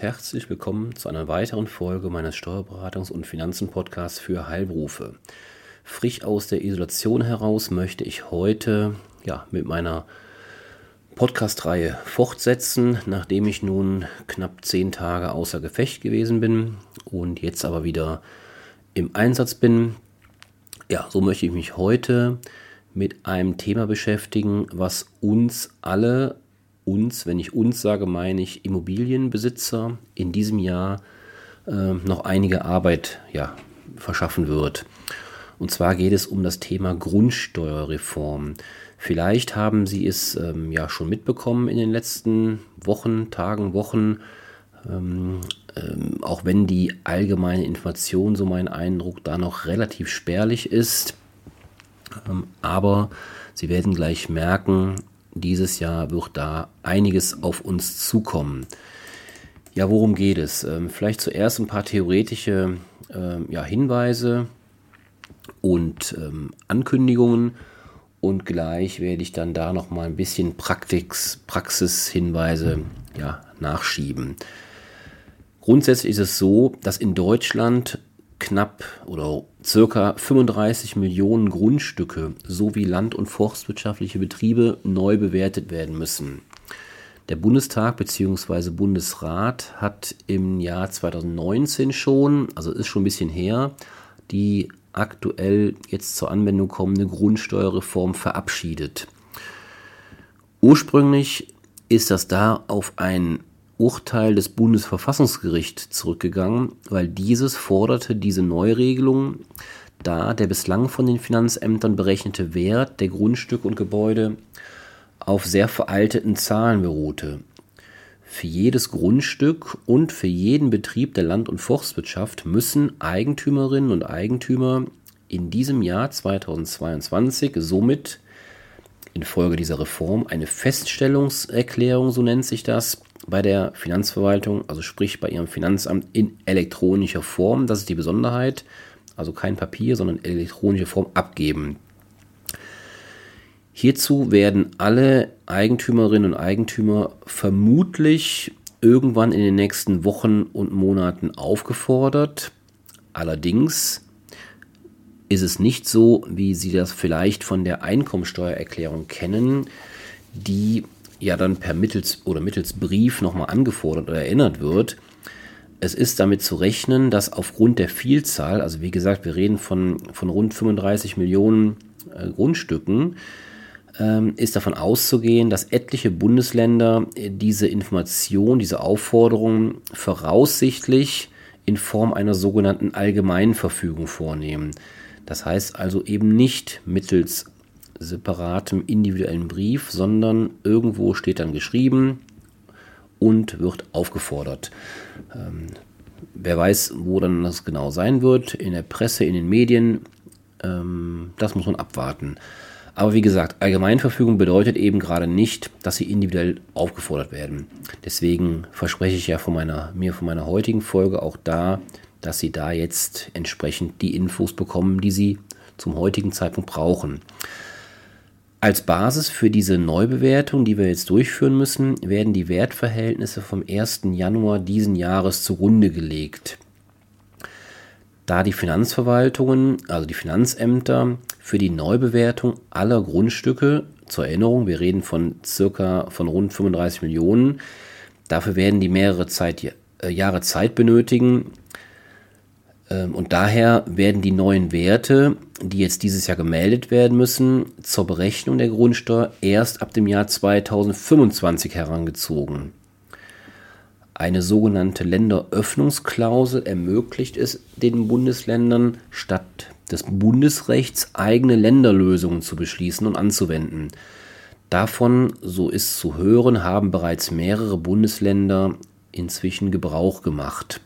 Herzlich willkommen zu einer weiteren Folge meines Steuerberatungs- und Finanzen-Podcasts für Heilberufe. Frisch aus der Isolation heraus möchte ich heute ja, mit meiner Podcast-Reihe fortsetzen, nachdem ich nun knapp zehn Tage außer Gefecht gewesen bin und jetzt aber wieder im Einsatz bin. Ja, so möchte ich mich heute mit einem Thema beschäftigen, was uns alle uns, wenn ich uns sage, meine ich Immobilienbesitzer in diesem Jahr äh, noch einige Arbeit ja, verschaffen wird. Und zwar geht es um das Thema Grundsteuerreform. Vielleicht haben Sie es ähm, ja schon mitbekommen in den letzten Wochen, Tagen, Wochen, ähm, ähm, auch wenn die allgemeine Information, so mein Eindruck, da noch relativ spärlich ist. Ähm, aber Sie werden gleich merken, dieses Jahr wird da einiges auf uns zukommen. Ja, worum geht es? Ähm, vielleicht zuerst ein paar theoretische ähm, ja, Hinweise und ähm, Ankündigungen und gleich werde ich dann da noch mal ein bisschen Praxis, Praxishinweise ja, nachschieben. Grundsätzlich ist es so, dass in Deutschland knapp oder circa 35 Millionen Grundstücke sowie land- und forstwirtschaftliche Betriebe neu bewertet werden müssen. Der Bundestag bzw. Bundesrat hat im Jahr 2019 schon, also ist schon ein bisschen her, die aktuell jetzt zur Anwendung kommende Grundsteuerreform verabschiedet. Ursprünglich ist das da auf ein Urteil des Bundesverfassungsgerichts zurückgegangen, weil dieses forderte diese Neuregelung, da der bislang von den Finanzämtern berechnete Wert der Grundstücke und Gebäude auf sehr veralteten Zahlen beruhte. Für jedes Grundstück und für jeden Betrieb der Land- und Forstwirtschaft müssen Eigentümerinnen und Eigentümer in diesem Jahr 2022 somit infolge dieser Reform eine Feststellungserklärung, so nennt sich das, bei der Finanzverwaltung, also sprich bei ihrem Finanzamt in elektronischer Form, das ist die Besonderheit, also kein Papier, sondern elektronische Form abgeben. Hierzu werden alle Eigentümerinnen und Eigentümer vermutlich irgendwann in den nächsten Wochen und Monaten aufgefordert. Allerdings ist es nicht so, wie Sie das vielleicht von der Einkommensteuererklärung kennen, die ja dann per mittels oder mittels Brief nochmal angefordert oder erinnert wird. Es ist damit zu rechnen, dass aufgrund der Vielzahl, also wie gesagt, wir reden von, von rund 35 Millionen äh, Grundstücken, ähm, ist davon auszugehen, dass etliche Bundesländer äh, diese Information, diese Aufforderung voraussichtlich in Form einer sogenannten Allgemeinverfügung vornehmen. Das heißt also eben nicht mittels separatem individuellen Brief, sondern irgendwo steht dann geschrieben und wird aufgefordert. Ähm, wer weiß, wo dann das genau sein wird, in der Presse, in den Medien, ähm, das muss man abwarten. Aber wie gesagt, Allgemeinverfügung bedeutet eben gerade nicht, dass sie individuell aufgefordert werden. Deswegen verspreche ich ja von meiner, mir von meiner heutigen Folge auch da, dass Sie da jetzt entsprechend die Infos bekommen, die Sie zum heutigen Zeitpunkt brauchen. Als Basis für diese Neubewertung, die wir jetzt durchführen müssen, werden die Wertverhältnisse vom 1. Januar diesen Jahres zugrunde gelegt. Da die Finanzverwaltungen, also die Finanzämter, für die Neubewertung aller Grundstücke, zur Erinnerung, wir reden von circa von rund 35 Millionen, dafür werden die mehrere Zeit, äh, Jahre Zeit benötigen, und daher werden die neuen Werte, die jetzt dieses Jahr gemeldet werden müssen, zur Berechnung der Grundsteuer erst ab dem Jahr 2025 herangezogen. Eine sogenannte Länderöffnungsklausel ermöglicht es den Bundesländern, statt des Bundesrechts eigene Länderlösungen zu beschließen und anzuwenden. Davon, so ist zu hören, haben bereits mehrere Bundesländer inzwischen Gebrauch gemacht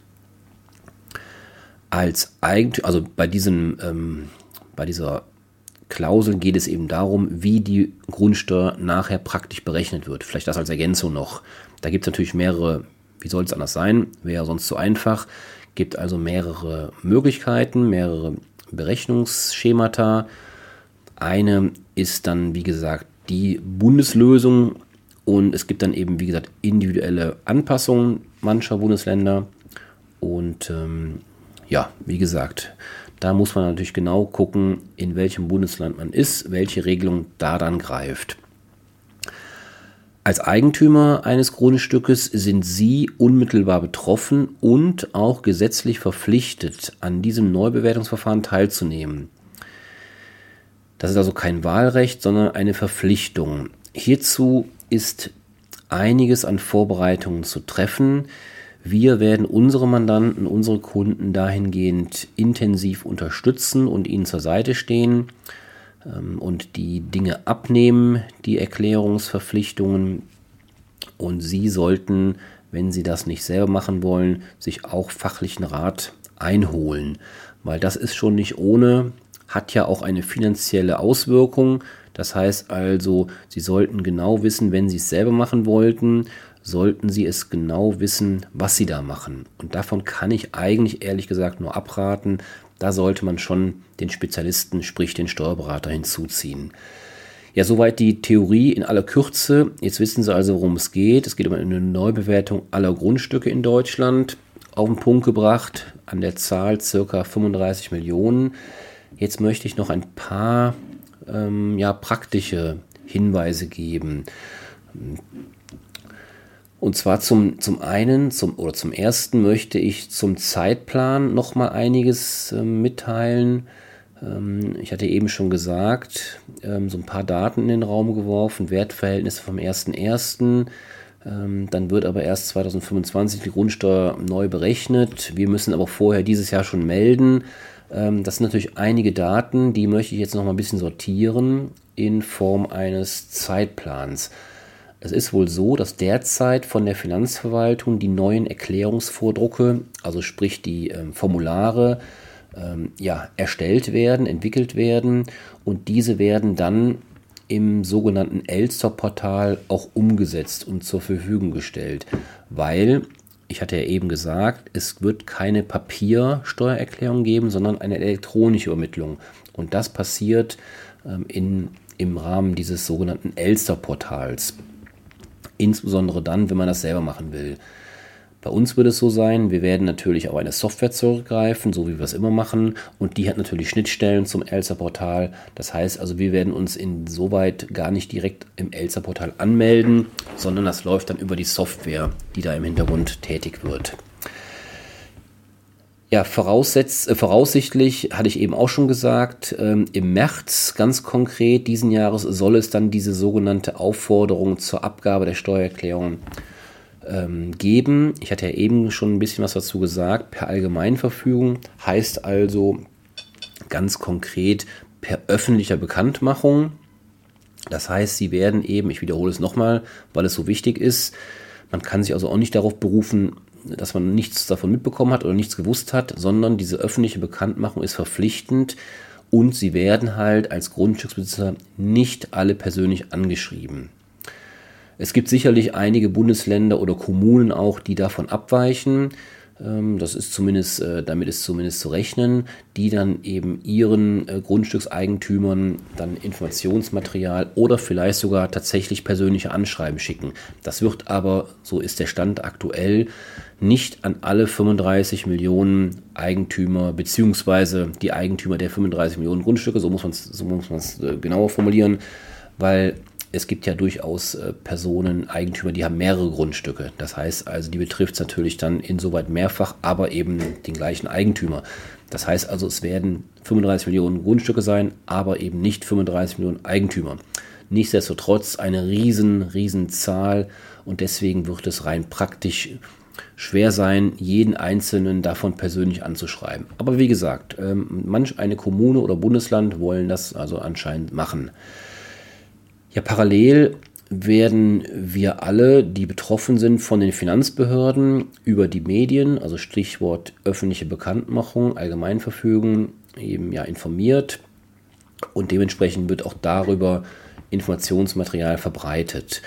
als Eigentümer, also bei diesem, ähm, bei dieser Klausel geht es eben darum, wie die Grundsteuer nachher praktisch berechnet wird. Vielleicht das als Ergänzung noch. Da gibt es natürlich mehrere, wie soll es anders sein, wäre sonst zu einfach. Gibt also mehrere Möglichkeiten, mehrere Berechnungsschemata. Eine ist dann, wie gesagt, die Bundeslösung Und es gibt dann eben, wie gesagt, individuelle Anpassungen mancher Bundesländer. Und ähm, ja, wie gesagt, da muss man natürlich genau gucken, in welchem Bundesland man ist, welche Regelung da dann greift. Als Eigentümer eines Grundstückes sind Sie unmittelbar betroffen und auch gesetzlich verpflichtet, an diesem Neubewertungsverfahren teilzunehmen. Das ist also kein Wahlrecht, sondern eine Verpflichtung. Hierzu ist einiges an Vorbereitungen zu treffen. Wir werden unsere Mandanten, unsere Kunden dahingehend intensiv unterstützen und ihnen zur Seite stehen ähm, und die Dinge abnehmen, die Erklärungsverpflichtungen. Und Sie sollten, wenn Sie das nicht selber machen wollen, sich auch fachlichen Rat einholen, weil das ist schon nicht ohne, hat ja auch eine finanzielle Auswirkung. Das heißt also, Sie sollten genau wissen, wenn Sie es selber machen wollten, sollten Sie es genau wissen, was Sie da machen. Und davon kann ich eigentlich ehrlich gesagt nur abraten. Da sollte man schon den Spezialisten, sprich den Steuerberater hinzuziehen. Ja, soweit die Theorie in aller Kürze. Jetzt wissen Sie also, worum es geht. Es geht um eine Neubewertung aller Grundstücke in Deutschland. Auf den Punkt gebracht, an der Zahl circa 35 Millionen. Jetzt möchte ich noch ein paar ähm, ja, praktische Hinweise geben. Und zwar zum, zum einen zum, oder zum ersten möchte ich zum Zeitplan noch mal einiges äh, mitteilen. Ähm, ich hatte eben schon gesagt, ähm, so ein paar Daten in den Raum geworfen, Wertverhältnisse vom 1.1. Ähm, dann wird aber erst 2025 die Grundsteuer neu berechnet. Wir müssen aber vorher dieses Jahr schon melden. Ähm, das sind natürlich einige Daten, die möchte ich jetzt noch mal ein bisschen sortieren in Form eines Zeitplans. Es ist wohl so, dass derzeit von der Finanzverwaltung die neuen Erklärungsvordrucke, also sprich die ähm, Formulare, ähm, ja, erstellt werden, entwickelt werden und diese werden dann im sogenannten Elster-Portal auch umgesetzt und zur Verfügung gestellt, weil ich hatte ja eben gesagt, es wird keine Papiersteuererklärung geben, sondern eine elektronische Übermittlung. Und das passiert ähm, in, im Rahmen dieses sogenannten Elster-Portals insbesondere dann, wenn man das selber machen will. Bei uns wird es so sein, wir werden natürlich auf eine Software zurückgreifen, so wie wir es immer machen. Und die hat natürlich Schnittstellen zum Elsa-Portal. Das heißt also, wir werden uns insoweit gar nicht direkt im Elsa-Portal anmelden, sondern das läuft dann über die Software, die da im Hintergrund tätig wird. Ja, voraussetz, äh, voraussichtlich hatte ich eben auch schon gesagt, ähm, im März ganz konkret diesen Jahres soll es dann diese sogenannte Aufforderung zur Abgabe der Steuererklärung ähm, geben. Ich hatte ja eben schon ein bisschen was dazu gesagt. Per Allgemeinverfügung heißt also ganz konkret per öffentlicher Bekanntmachung. Das heißt, Sie werden eben, ich wiederhole es nochmal, weil es so wichtig ist, man kann sich also auch nicht darauf berufen, dass man nichts davon mitbekommen hat oder nichts gewusst hat, sondern diese öffentliche Bekanntmachung ist verpflichtend und sie werden halt als Grundstücksbesitzer nicht alle persönlich angeschrieben. Es gibt sicherlich einige Bundesländer oder Kommunen auch, die davon abweichen. Ähm, das ist zumindest, äh, damit ist zumindest zu rechnen, die dann eben ihren äh, Grundstückseigentümern dann Informationsmaterial oder vielleicht sogar tatsächlich persönliche Anschreiben schicken. Das wird aber, so ist der Stand aktuell, nicht an alle 35 Millionen Eigentümer beziehungsweise die Eigentümer der 35 Millionen Grundstücke, so muss man es so äh, genauer formulieren, weil es gibt ja durchaus äh, Personen, Eigentümer, die haben mehrere Grundstücke. Das heißt also, die betrifft es natürlich dann insoweit mehrfach, aber eben den gleichen Eigentümer. Das heißt also, es werden 35 Millionen Grundstücke sein, aber eben nicht 35 Millionen Eigentümer. Nichtsdestotrotz eine riesen, riesen Zahl und deswegen wird es rein praktisch schwer sein, jeden einzelnen davon persönlich anzuschreiben. Aber wie gesagt, ähm, manch eine Kommune oder Bundesland wollen das also anscheinend machen. Ja, parallel werden wir alle, die betroffen sind von den Finanzbehörden, über die Medien, also Stichwort öffentliche Bekanntmachung, Allgemeinverfügung, eben ja informiert und dementsprechend wird auch darüber Informationsmaterial verbreitet.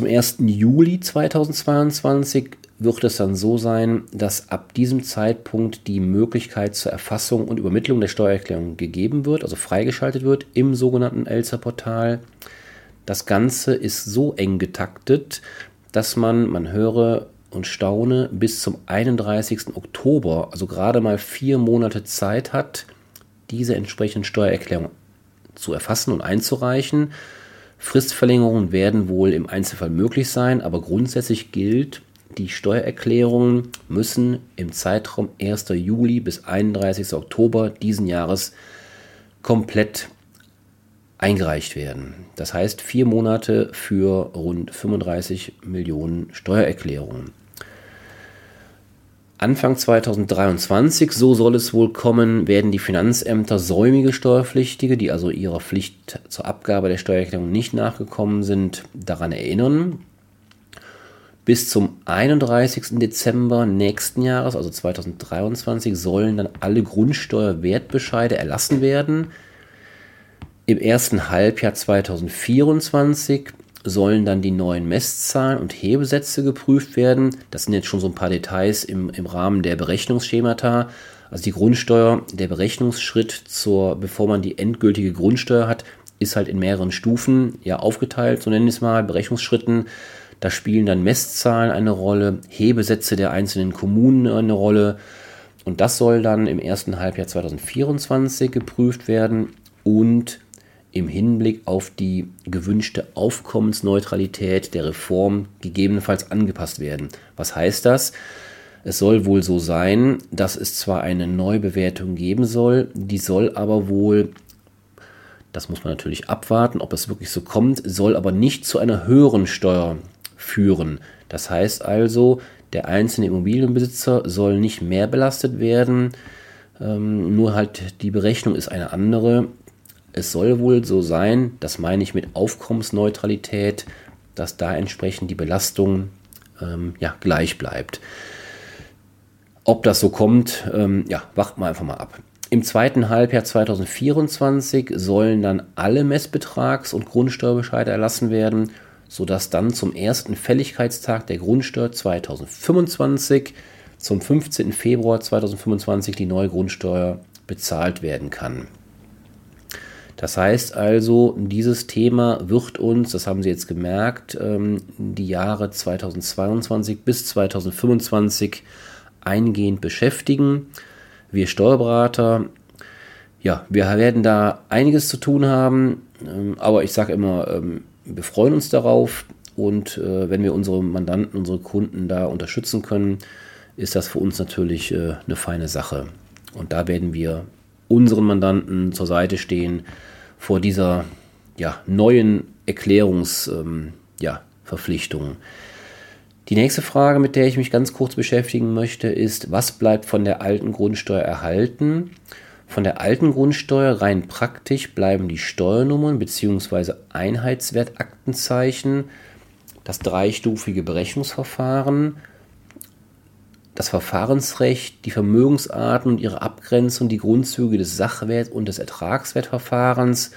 Zum 1. Juli 2022 wird es dann so sein, dass ab diesem Zeitpunkt die Möglichkeit zur Erfassung und Übermittlung der Steuererklärung gegeben wird, also freigeschaltet wird im sogenannten Elster-Portal. Das Ganze ist so eng getaktet, dass man, man höre und staune, bis zum 31. Oktober, also gerade mal vier Monate Zeit hat, diese entsprechende Steuererklärung zu erfassen und einzureichen. Fristverlängerungen werden wohl im Einzelfall möglich sein, aber grundsätzlich gilt, die Steuererklärungen müssen im Zeitraum 1. Juli bis 31. Oktober diesen Jahres komplett eingereicht werden. Das heißt vier Monate für rund 35 Millionen Steuererklärungen. Anfang 2023, so soll es wohl kommen, werden die Finanzämter säumige Steuerpflichtige, die also ihrer Pflicht zur Abgabe der Steuererklärung nicht nachgekommen sind, daran erinnern. Bis zum 31. Dezember nächsten Jahres, also 2023, sollen dann alle Grundsteuerwertbescheide erlassen werden. Im ersten Halbjahr 2024 sollen dann die neuen Messzahlen und Hebesätze geprüft werden. Das sind jetzt schon so ein paar Details im, im Rahmen der Berechnungsschemata. Also die Grundsteuer, der Berechnungsschritt zur, bevor man die endgültige Grundsteuer hat, ist halt in mehreren Stufen ja aufgeteilt, so nennen wir es mal, Berechnungsschritten. Da spielen dann Messzahlen eine Rolle, Hebesätze der einzelnen Kommunen eine Rolle. Und das soll dann im ersten Halbjahr 2024 geprüft werden und im Hinblick auf die gewünschte Aufkommensneutralität der Reform gegebenenfalls angepasst werden. Was heißt das? Es soll wohl so sein, dass es zwar eine Neubewertung geben soll, die soll aber wohl, das muss man natürlich abwarten, ob es wirklich so kommt, soll aber nicht zu einer höheren Steuer führen. Das heißt also, der einzelne Immobilienbesitzer soll nicht mehr belastet werden, ähm, nur halt die Berechnung ist eine andere es soll wohl so sein, das meine ich mit Aufkommensneutralität, dass da entsprechend die Belastung ähm, ja, gleich bleibt. Ob das so kommt, ähm, ja, warten wir einfach mal ab. Im zweiten Halbjahr 2024 sollen dann alle Messbetrags- und Grundsteuerbescheide erlassen werden, sodass dann zum ersten Fälligkeitstag der Grundsteuer 2025 zum 15. Februar 2025 die neue Grundsteuer bezahlt werden kann. Das heißt also, dieses Thema wird uns, das haben Sie jetzt gemerkt, ähm, die Jahre 2022 bis 2025 eingehend beschäftigen. Wir Steuerberater, ja, wir werden da einiges zu tun haben, ähm, aber ich sage immer, ähm, wir freuen uns darauf und äh, wenn wir unsere Mandanten, unsere Kunden da unterstützen können, ist das für uns natürlich äh, eine feine Sache. Und da werden wir unseren Mandanten zur Seite stehen vor dieser ja, neuen Erklärungsverpflichtung. Ähm, ja, Die nächste Frage, mit der ich mich ganz kurz beschäftigen möchte, ist, was bleibt von der alten Grundsteuer erhalten? Von der alten Grundsteuer rein praktisch bleiben die Steuernummern bzw. Einheitswertaktenzeichen, das dreistufige Berechnungsverfahren, das Verfahrensrecht, die Vermögensarten und ihre Abgrenzung, die Grundzüge des Sachwert- und des Ertragswertverfahrens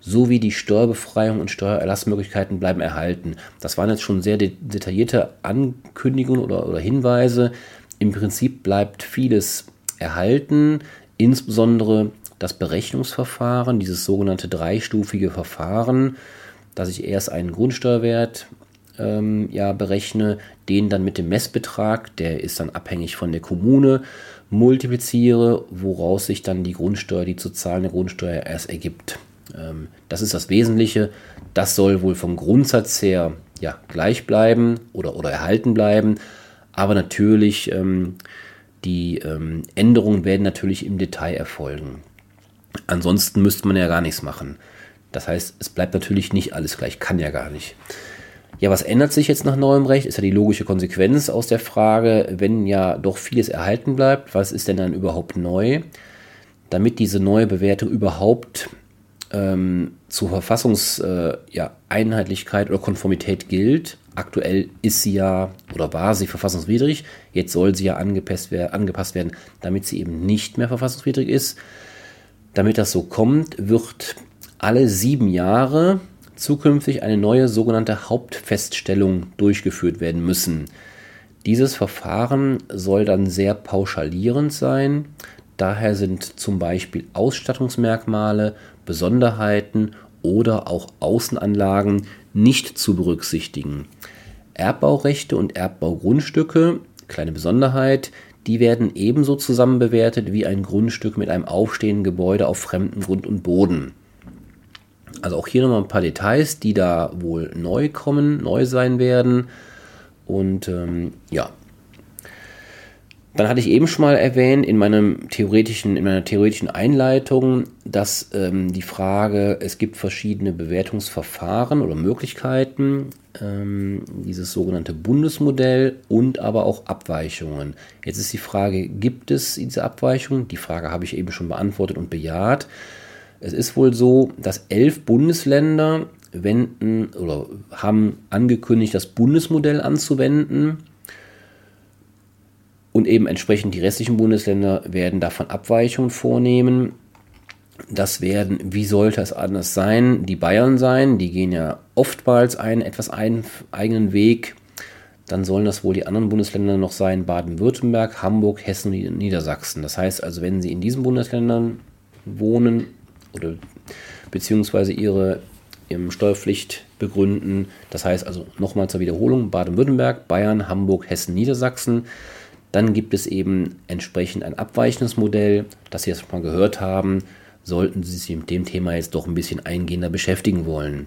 sowie die Steuerbefreiung und Steuererlassmöglichkeiten bleiben erhalten. Das waren jetzt schon sehr de detaillierte Ankündigungen oder, oder Hinweise. Im Prinzip bleibt vieles erhalten, insbesondere das Berechnungsverfahren, dieses sogenannte dreistufige Verfahren, dass ich erst einen Grundsteuerwert ähm, ja, berechne, den dann mit dem Messbetrag, der ist dann abhängig von der Kommune, multipliziere, woraus sich dann die Grundsteuer, die zu zahlende Grundsteuer erst ergibt. Ähm, das ist das Wesentliche. Das soll wohl vom Grundsatz her ja, gleich bleiben oder, oder erhalten bleiben. Aber natürlich, ähm, die ähm, Änderungen werden natürlich im Detail erfolgen. Ansonsten müsste man ja gar nichts machen. Das heißt, es bleibt natürlich nicht alles gleich, kann ja gar nicht. Ja, was ändert sich jetzt nach neuem Recht? Ist ja die logische Konsequenz aus der Frage, wenn ja doch vieles erhalten bleibt, was ist denn dann überhaupt neu? Damit diese neue Bewertung überhaupt ähm, zur Verfassungseinheitlichkeit äh, oder Konformität gilt, aktuell ist sie ja oder war sie verfassungswidrig, jetzt soll sie ja angepasst, angepasst werden, damit sie eben nicht mehr verfassungswidrig ist. Damit das so kommt, wird alle sieben Jahre zukünftig eine neue sogenannte Hauptfeststellung durchgeführt werden müssen. Dieses Verfahren soll dann sehr pauschalierend sein. Daher sind zum Beispiel Ausstattungsmerkmale, Besonderheiten oder auch Außenanlagen nicht zu berücksichtigen. Erbbaurechte und Erbbaugrundstücke, kleine Besonderheit, die werden ebenso zusammen bewertet wie ein Grundstück mit einem aufstehenden Gebäude auf fremdem Grund und Boden. Also auch hier nochmal ein paar Details, die da wohl neu kommen, neu sein werden. Und ähm, ja, dann hatte ich eben schon mal erwähnt in, meinem theoretischen, in meiner theoretischen Einleitung, dass ähm, die Frage, es gibt verschiedene Bewertungsverfahren oder Möglichkeiten, ähm, dieses sogenannte Bundesmodell und aber auch Abweichungen. Jetzt ist die Frage, gibt es diese Abweichungen? Die Frage habe ich eben schon beantwortet und bejaht. Es ist wohl so, dass elf Bundesländer wenden oder haben angekündigt, das Bundesmodell anzuwenden und eben entsprechend die restlichen Bundesländer werden davon Abweichungen vornehmen. Das werden, wie sollte es anders sein, die Bayern sein. Die gehen ja oftmals einen etwas einen eigenen Weg. Dann sollen das wohl die anderen Bundesländer noch sein, Baden-Württemberg, Hamburg, Hessen und Niedersachsen. Das heißt also, wenn Sie in diesen Bundesländern wohnen oder beziehungsweise Ihre Steuerpflicht begründen, das heißt also nochmal zur Wiederholung, Baden-Württemberg, Bayern, Hamburg, Hessen, Niedersachsen, dann gibt es eben entsprechend ein abweichendes Modell, das Sie jetzt mal gehört haben, sollten Sie sich mit dem Thema jetzt doch ein bisschen eingehender beschäftigen wollen.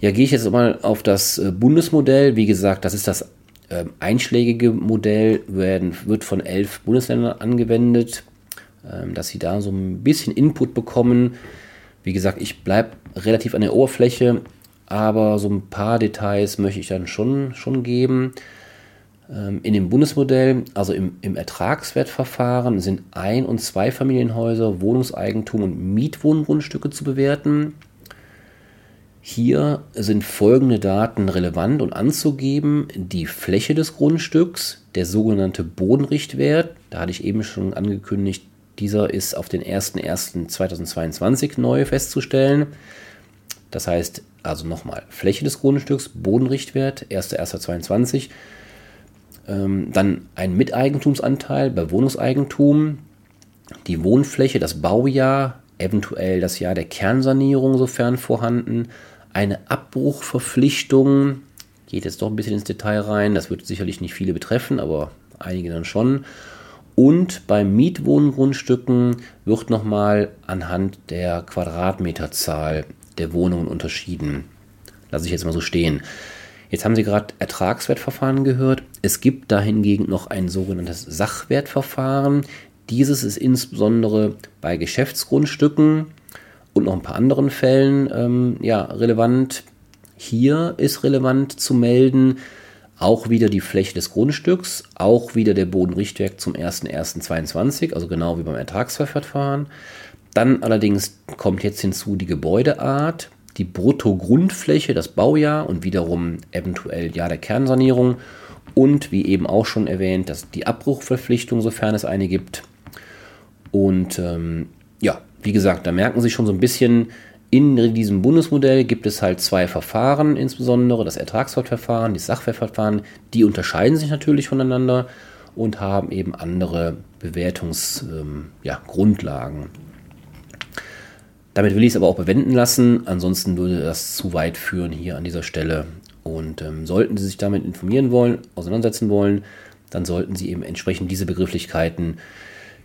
Ja, gehe ich jetzt mal auf das äh, Bundesmodell. Wie gesagt, das ist das ähm, einschlägige Modell, werden, wird von elf Bundesländern angewendet, dass Sie da so ein bisschen Input bekommen. Wie gesagt, ich bleibe relativ an der Oberfläche, aber so ein paar Details möchte ich dann schon, schon geben. Ähm, in dem Bundesmodell, also im, im, Ertragswertverfahren, sind Ein- und Zweifamilienhäuser, Wohnungseigentum und Mietwohngrundstücke zu bewerten. Hier sind folgende Daten relevant und anzugeben. Die Fläche des Grundstücks, der sogenannte Bodenrichtwert, da hatte ich eben schon angekündigt, dieser ist auf den 01.01.2022 neu festzustellen. Das heißt also nochmal Fläche des Grundstücks, Bodenrichtwert, 1.01.2022 ähm, dann ein Miteigentumsanteil bei Wohnungseigentum, die Wohnfläche, das Baujahr, eventuell das Jahr der Kernsanierung, sofern vorhanden, eine Abbruchverpflichtung, geht jetzt doch ein bisschen ins Detail rein, das wird sicherlich nicht viele betreffen, aber einige dann schon. Und bei Mietwohngrundstücken wird nochmal anhand der Quadratmeterzahl der Wohnungen unterschieden. Lasse ich jetzt mal so stehen. Jetzt haben Sie gerade Ertragswertverfahren gehört. Es gibt da hingegen noch ein sogenanntes Sachwertverfahren. Dieses ist insbesondere bei Geschäftsgrundstücken und noch ein paar anderen Fällen ähm, ja, relevant. Hier ist relevant zu melden, auch wieder die Fläche des Grundstücks, auch wieder der Bodenrichtwert zum 01.01.22, also genau wie beim Ertragsverfahren. Dann allerdings kommt jetzt hinzu die Gebäudeart, die Bruttogrundfläche, das Baujahr und wiederum eventuell Jahr der Kernsanierung und wie eben auch schon erwähnt, dass die Abbruchverpflichtung, sofern es eine gibt. Und ähm, ja, wie gesagt, da merken Sie schon so ein bisschen, in diesem Bundesmodell gibt es halt zwei Verfahren, insbesondere das Ertragswertverfahren, das Sachwertverfahren, die unterscheiden sich natürlich voneinander und haben eben andere Bewertungsgrundlagen. Ähm, ja, damit will ich es aber auch bewenden lassen, ansonsten würde das zu weit führen hier an dieser Stelle. Und ähm, sollten Sie sich damit informieren wollen, auseinandersetzen wollen, dann sollten Sie eben entsprechend diese Begrifflichkeiten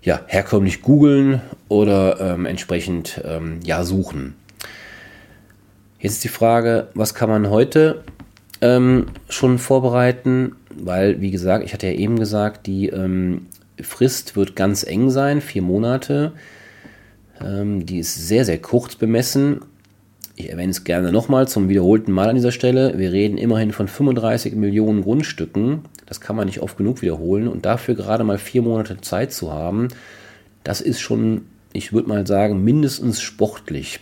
ja, herkömmlich googeln oder ähm, entsprechend ähm, ja, suchen. Jetzt ist die Frage, was kann man heute ähm, schon vorbereiten? Weil, wie gesagt, ich hatte ja eben gesagt, die ähm, Frist wird ganz eng sein, vier Monate. Ähm, die ist sehr, sehr kurz bemessen. Ich erwähne es gerne nochmal zum wiederholten Mal an dieser Stelle. Wir reden immerhin von 35 Millionen Grundstücken. Das kann man nicht oft genug wiederholen. Und dafür gerade mal vier Monate Zeit zu haben, das ist schon, ich würde mal sagen, mindestens sportlich.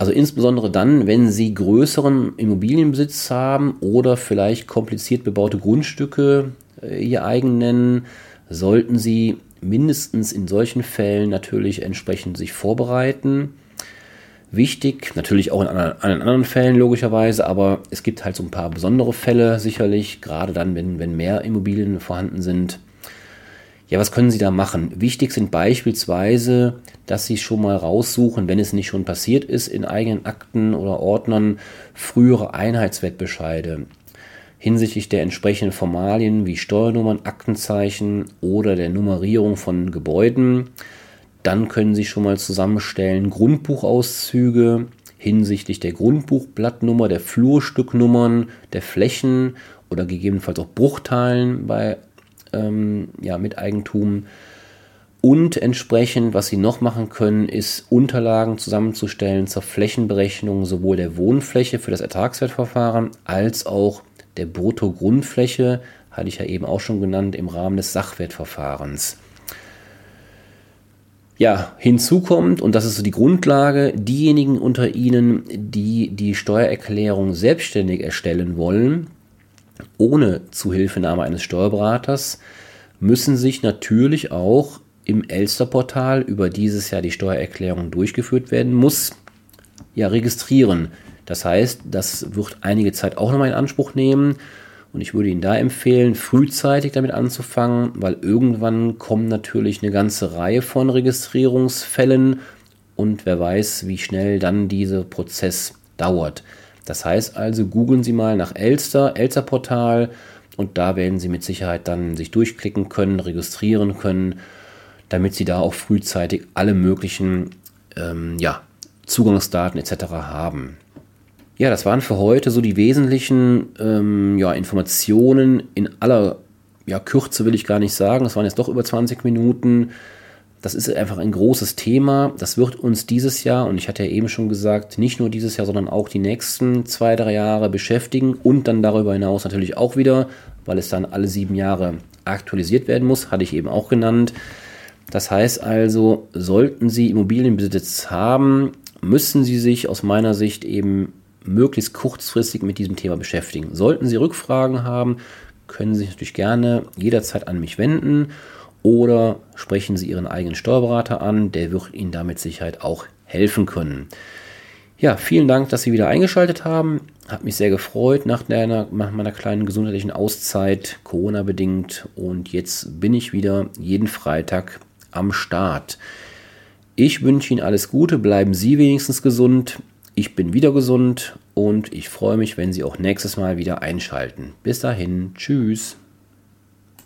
Also insbesondere dann, wenn Sie größeren Immobilienbesitz haben oder vielleicht kompliziert bebaute Grundstücke äh, Ihr eigen nennen, sollten Sie mindestens in solchen Fällen natürlich entsprechend sich vorbereiten. Wichtig, natürlich auch in anderen, anderen Fällen logischerweise, aber es gibt halt so ein paar besondere Fälle sicherlich, gerade dann, wenn, wenn mehr Immobilien vorhanden sind. Ja, was können Sie da machen? Wichtig sind beispielsweise, dass Sie schon mal raussuchen, wenn es nicht schon passiert ist, in eigenen Akten oder Ordnern frühere Einheitswertbescheide hinsichtlich der entsprechenden Formalien wie Steuernummern, Aktenzeichen oder der Nummerierung von Gebäuden. Dann können Sie schon mal zusammenstellen Grundbuchauszüge hinsichtlich der Grundbuchblattnummer, der Flurstücknummern, der Flächen oder gegebenenfalls auch Bruchteilen bei ähm, ja, Miteigentum. Und entsprechend, was Sie noch machen können, ist Unterlagen zusammenzustellen zur Flächenberechnung sowohl der Wohnfläche für das Ertragswertverfahren als auch der Bruttogrundfläche, hatte ich ja eben auch schon genannt, im Rahmen des Sachwertverfahrens. Ja, hinzu kommt, und das ist so die Grundlage, diejenigen unter Ihnen, die die Steuererklärung selbstständig erstellen wollen, ohne Zuhilfenahme eines Steuerberaters, müssen sich natürlich auch im Elster-Portal, über dieses Jahr die Steuererklärung durchgeführt werden muss, ja registrieren. Das heißt, das wird einige Zeit auch nochmal in Anspruch nehmen. Und ich würde Ihnen da empfehlen, frühzeitig damit anzufangen, weil irgendwann kommen natürlich eine ganze Reihe von Registrierungsfällen und wer weiß, wie schnell dann dieser Prozess dauert. Das heißt also, googeln Sie mal nach Elster, Elster Portal und da werden Sie mit Sicherheit dann sich durchklicken können, registrieren können, damit Sie da auch frühzeitig alle möglichen ähm, ja, Zugangsdaten etc. haben. Ja, das waren für heute so die wesentlichen ähm, ja, Informationen in aller ja, Kürze, will ich gar nicht sagen. Das waren jetzt doch über 20 Minuten. Das ist einfach ein großes Thema. Das wird uns dieses Jahr, und ich hatte ja eben schon gesagt, nicht nur dieses Jahr, sondern auch die nächsten zwei, drei Jahre beschäftigen und dann darüber hinaus natürlich auch wieder, weil es dann alle sieben Jahre aktualisiert werden muss, hatte ich eben auch genannt. Das heißt also, sollten Sie Immobilienbesitz haben, müssen Sie sich aus meiner Sicht eben möglichst kurzfristig mit diesem Thema beschäftigen. Sollten Sie Rückfragen haben, können Sie sich natürlich gerne jederzeit an mich wenden oder sprechen Sie Ihren eigenen Steuerberater an, der wird Ihnen damit Sicherheit auch helfen können. Ja, vielen Dank, dass Sie wieder eingeschaltet haben. Hat mich sehr gefreut nach, der, nach meiner kleinen gesundheitlichen Auszeit, Corona bedingt. Und jetzt bin ich wieder jeden Freitag am Start. Ich wünsche Ihnen alles Gute, bleiben Sie wenigstens gesund. Ich bin wieder gesund und ich freue mich, wenn Sie auch nächstes Mal wieder einschalten. Bis dahin, tschüss.